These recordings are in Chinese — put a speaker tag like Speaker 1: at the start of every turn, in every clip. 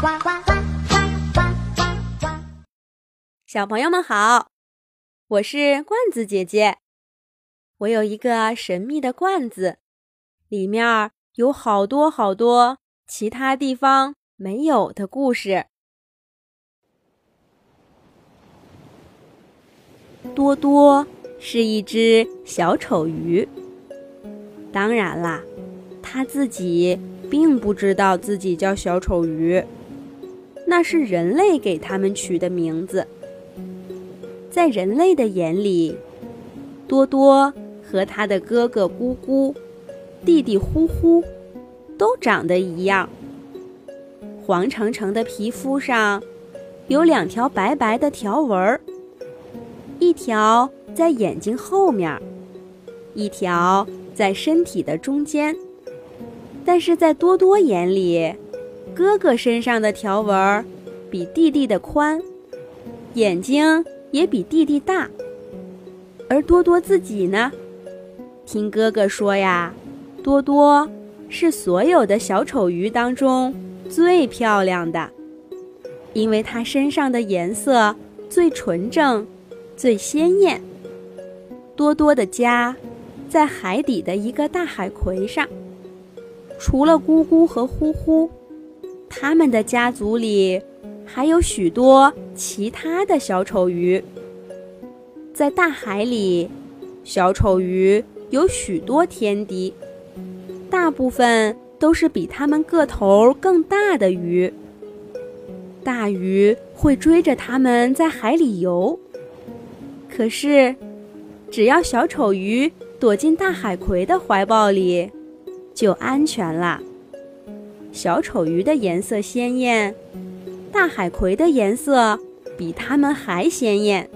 Speaker 1: 呱呱呱呱呱呱！小朋友们好，我是罐子姐姐。我有一个神秘的罐子，里面有好多好多其他地方没有的故事。多多是一只小丑鱼，当然啦，他自己并不知道自己叫小丑鱼。那是人类给他们取的名字。在人类的眼里，多多和他的哥哥咕咕、弟弟呼呼，都长得一样。黄澄澄的皮肤上有两条白白的条纹儿，一条在眼睛后面，一条在身体的中间。但是在多多眼里，哥哥身上的条纹比弟弟的宽，眼睛也比弟弟大。而多多自己呢？听哥哥说呀，多多是所有的小丑鱼当中最漂亮的，因为它身上的颜色最纯正、最鲜艳。多多的家在海底的一个大海葵上，除了咕咕和呼呼。他们的家族里还有许多其他的小丑鱼。在大海里，小丑鱼有许多天敌，大部分都是比它们个头更大的鱼。大鱼会追着它们在海里游。可是，只要小丑鱼躲进大海葵的怀抱里，就安全了。小丑鱼的颜色鲜艳，大海葵的颜色比它们还鲜艳。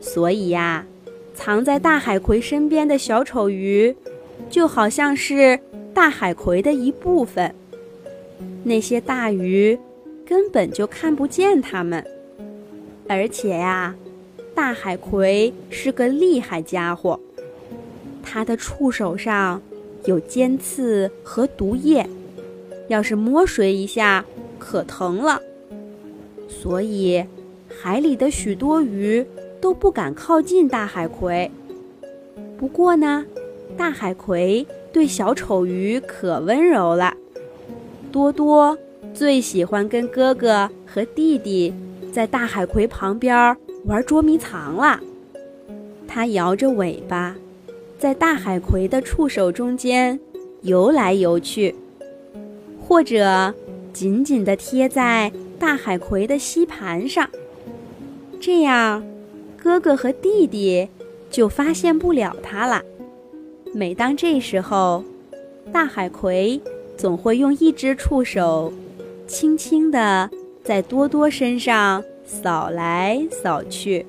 Speaker 1: 所以呀，藏在大海葵身边的小丑鱼，就好像是大海葵的一部分。那些大鱼根本就看不见它们。而且呀，大海葵是个厉害家伙，它的触手上有尖刺和毒液。要是摸水一下，可疼了。所以，海里的许多鱼都不敢靠近大海葵。不过呢，大海葵对小丑鱼可温柔了。多多最喜欢跟哥哥和弟弟在大海葵旁边玩捉迷藏了。它摇着尾巴，在大海葵的触手中间游来游去。或者紧紧地贴在大海葵的吸盘上，这样哥哥和弟弟就发现不了它了。每当这时候，大海葵总会用一只触手，轻轻地在多多身上扫来扫去。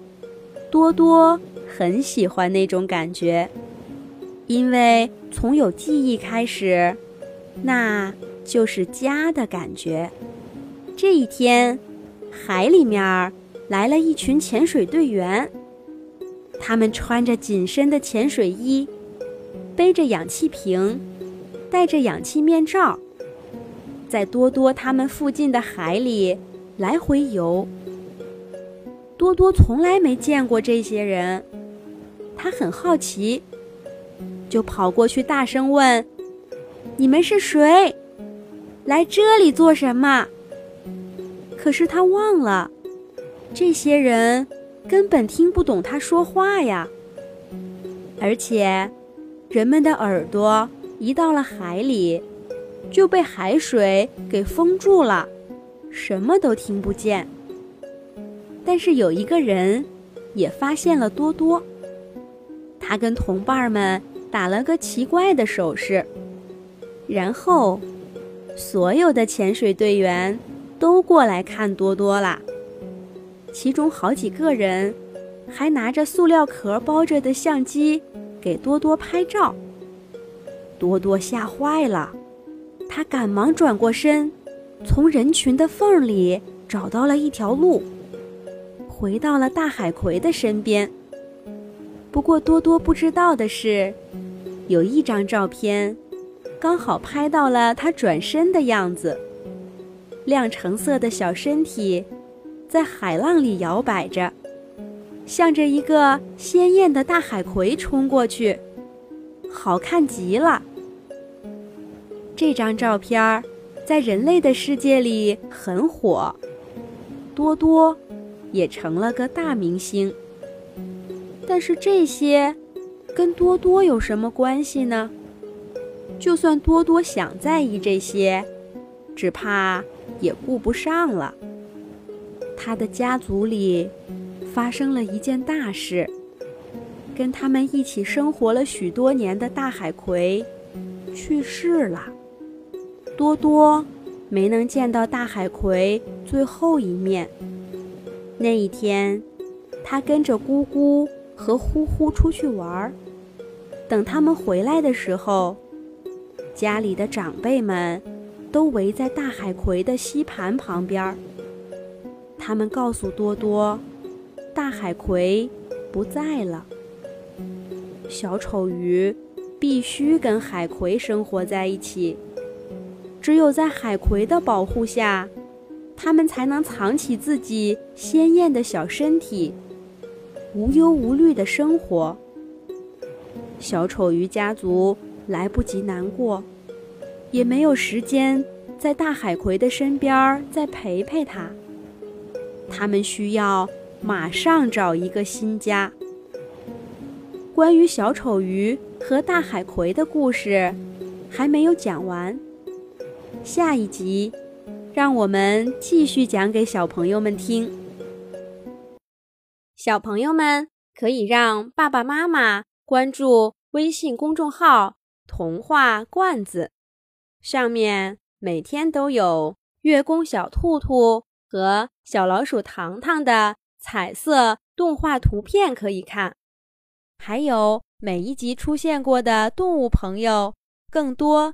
Speaker 1: 多多很喜欢那种感觉，因为从有记忆开始，那。就是家的感觉。这一天，海里面来了一群潜水队员。他们穿着紧身的潜水衣，背着氧气瓶，戴着氧气面罩，在多多他们附近的海里来回游。多多从来没见过这些人，他很好奇，就跑过去大声问：“你们是谁？”来这里做什么？可是他忘了，这些人根本听不懂他说话呀。而且，人们的耳朵一到了海里，就被海水给封住了，什么都听不见。但是有一个人也发现了多多，他跟同伴们打了个奇怪的手势，然后。所有的潜水队员都过来看多多啦，其中好几个人还拿着塑料壳包着的相机给多多拍照。多多吓坏了，他赶忙转过身，从人群的缝里找到了一条路，回到了大海葵的身边。不过多多不知道的是，有一张照片。刚好拍到了他转身的样子。亮橙色的小身体在海浪里摇摆着，向着一个鲜艳的大海葵冲过去，好看极了。这张照片在人类的世界里很火，多多也成了个大明星。但是这些跟多多有什么关系呢？就算多多想在意这些，只怕也顾不上了。他的家族里发生了一件大事，跟他们一起生活了许多年的大海葵去世了。多多没能见到大海葵最后一面。那一天，他跟着姑姑和呼呼出去玩儿。等他们回来的时候，家里的长辈们都围在大海葵的吸盘旁边儿。他们告诉多多，大海葵不在了。小丑鱼必须跟海葵生活在一起。只有在海葵的保护下，它们才能藏起自己鲜艳的小身体，无忧无虑的生活。小丑鱼家族来不及难过，也没有时间在大海葵的身边再陪陪它。他们需要马上找一个新家。关于小丑鱼和大海葵的故事还没有讲完。下一集，让我们继续讲给小朋友们听。小朋友们可以让爸爸妈妈关注微信公众号“童话罐子”，上面每天都有月宫小兔兔和小老鼠糖糖的彩色动画图片可以看，还有每一集出现过的动物朋友更多。